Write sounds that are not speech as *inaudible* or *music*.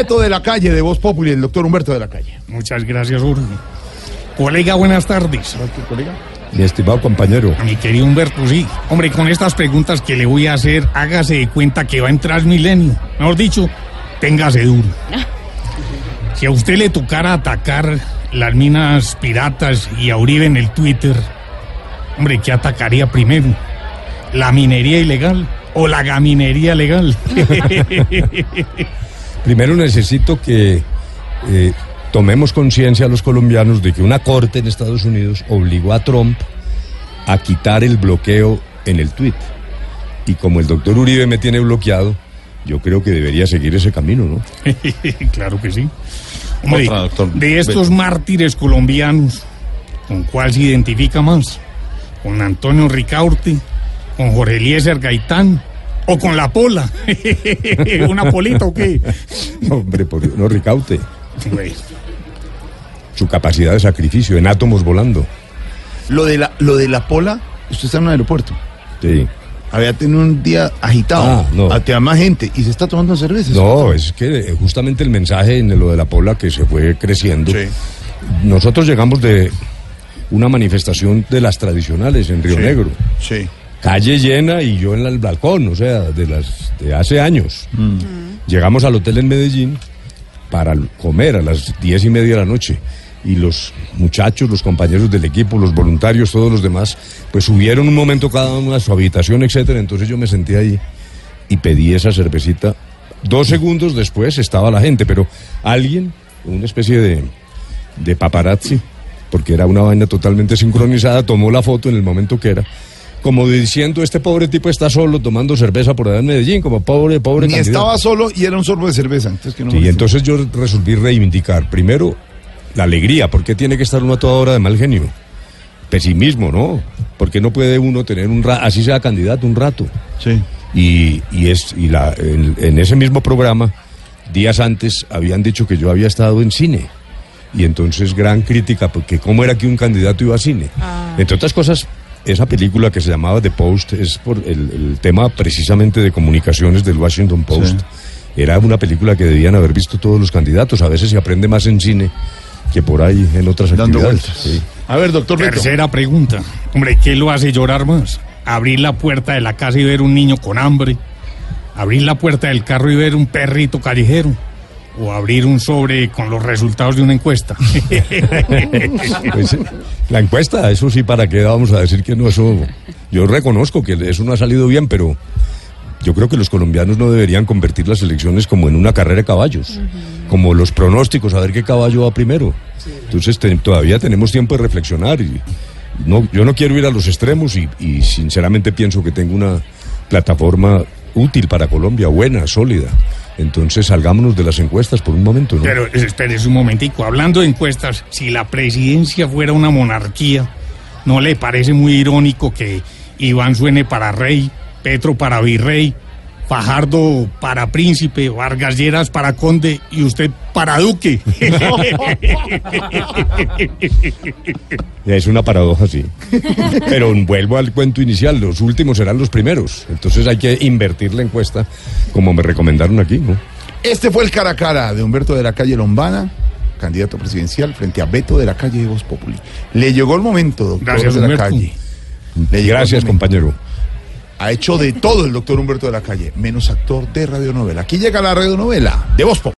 Beto de la calle, de Voz Populi, el doctor Humberto de la calle. Muchas gracias, Jorge. Colega, buenas tardes. Mi estimado compañero. Mi querido Humberto, sí. Hombre, con estas preguntas que le voy a hacer, hágase de cuenta que va a entrar milenio. Mejor dicho, téngase duro. *laughs* Si a usted le tocara atacar las minas piratas y a Uribe en el Twitter, hombre, ¿qué atacaría primero? ¿La minería ilegal o la gaminería legal? *laughs* *laughs* Primero necesito que eh, tomemos conciencia a los colombianos de que una corte en Estados Unidos obligó a Trump a quitar el bloqueo en el tweet. Y como el doctor Uribe me tiene bloqueado, yo creo que debería seguir ese camino, ¿no? *laughs* claro que sí. Hombre, Otra, doctor. de estos mártires colombianos, ¿con cuál se identifica más? ¿Con Antonio Ricaurte? ¿Con Jorge Eliezer Gaitán? ¿O con la pola? *laughs* ¿Una polita o qué? *laughs* Hombre, por Dios, no Ricaute. Su capacidad de sacrificio en átomos volando. Lo de la, lo de la pola, usted está en un aeropuerto. Sí. Había tenido un día agitado. Ah, no. Más gente. Y se está tomando cervezas. No, es que eh, justamente el mensaje en lo de la pola que se fue creciendo. Sí. Nosotros llegamos de una manifestación de las tradicionales en Río Sí. Negro. Sí. Calle llena y yo en el balcón, o sea, de las de hace años. Llegamos al hotel en Medellín para comer a las diez y media de la noche. Y los muchachos, los compañeros del equipo, los voluntarios, todos los demás, pues subieron un momento cada uno a su habitación, etcétera. Entonces yo me senté ahí y pedí esa cervecita. Dos segundos después estaba la gente, pero alguien, una especie de, de paparazzi, porque era una vaina totalmente sincronizada, tomó la foto en el momento que era, como diciendo, este pobre tipo está solo tomando cerveza por allá en Medellín, como pobre, pobre Ni candidato". estaba solo y era un sorbo de cerveza. Entonces, que no Sí, y entonces yo resolví reivindicar, primero, la alegría, ¿por qué tiene que estar uno a toda hora de mal genio? Pesimismo, ¿no? ¿Por qué no puede uno tener un rato, así sea candidato, un rato? Sí. Y, y es, y la, en, en ese mismo programa, días antes, habían dicho que yo había estado en cine. Y entonces gran crítica, porque cómo era que un candidato iba a cine. Entre otras cosas, esa película que se llamaba The Post es por el, el tema precisamente de comunicaciones del Washington Post. Era una película que debían haber visto todos los candidatos. A veces se aprende más en cine que por ahí en otras Dando actividades. vueltas. Sí. A ver, doctor Beto. Tercera pregunta. Hombre, ¿qué lo hace llorar más? Abrir la puerta de la casa y ver un niño con hambre. Abrir la puerta del carro y ver un perrito callejero. O abrir un sobre con los resultados de una encuesta. *laughs* Pues, la encuesta, eso sí, ¿para qué vamos a decir que no? Eso, yo reconozco que eso no ha salido bien, pero yo creo que los colombianos no deberían convertir las elecciones como en una carrera de caballos, como los pronósticos, a ver qué caballo va primero. Entonces te- todavía tenemos tiempo de reflexionar y no, yo no quiero ir a los extremos y, y sinceramente pienso que tengo una plataforma útil para Colombia, buena, sólida. Entonces salgámonos de las encuestas por un momento, ¿no? Pero espérese un momentico. Hablando de encuestas, si la presidencia fuera una monarquía, ¿no le parece muy irónico que Iván suene para rey, Petro para virrey, Fajardo para príncipe, Vargas Lleras para conde y usted para duque? *laughs* Es una paradoja, sí. Pero vuelvo al cuento inicial, los últimos serán los primeros. Entonces hay que invertir la encuesta como me recomendaron aquí, ¿no? Este fue el cara a cara de Humberto de la calle Lombana, candidato presidencial, frente a Beto de la calle de Voz Populi. Le llegó el momento, doctor Gracias, de la Humberto. calle. Le Gracias, compañero. Ha hecho de todo el doctor Humberto de la calle, menos actor de radionovela. Aquí llega la radionovela de Populi.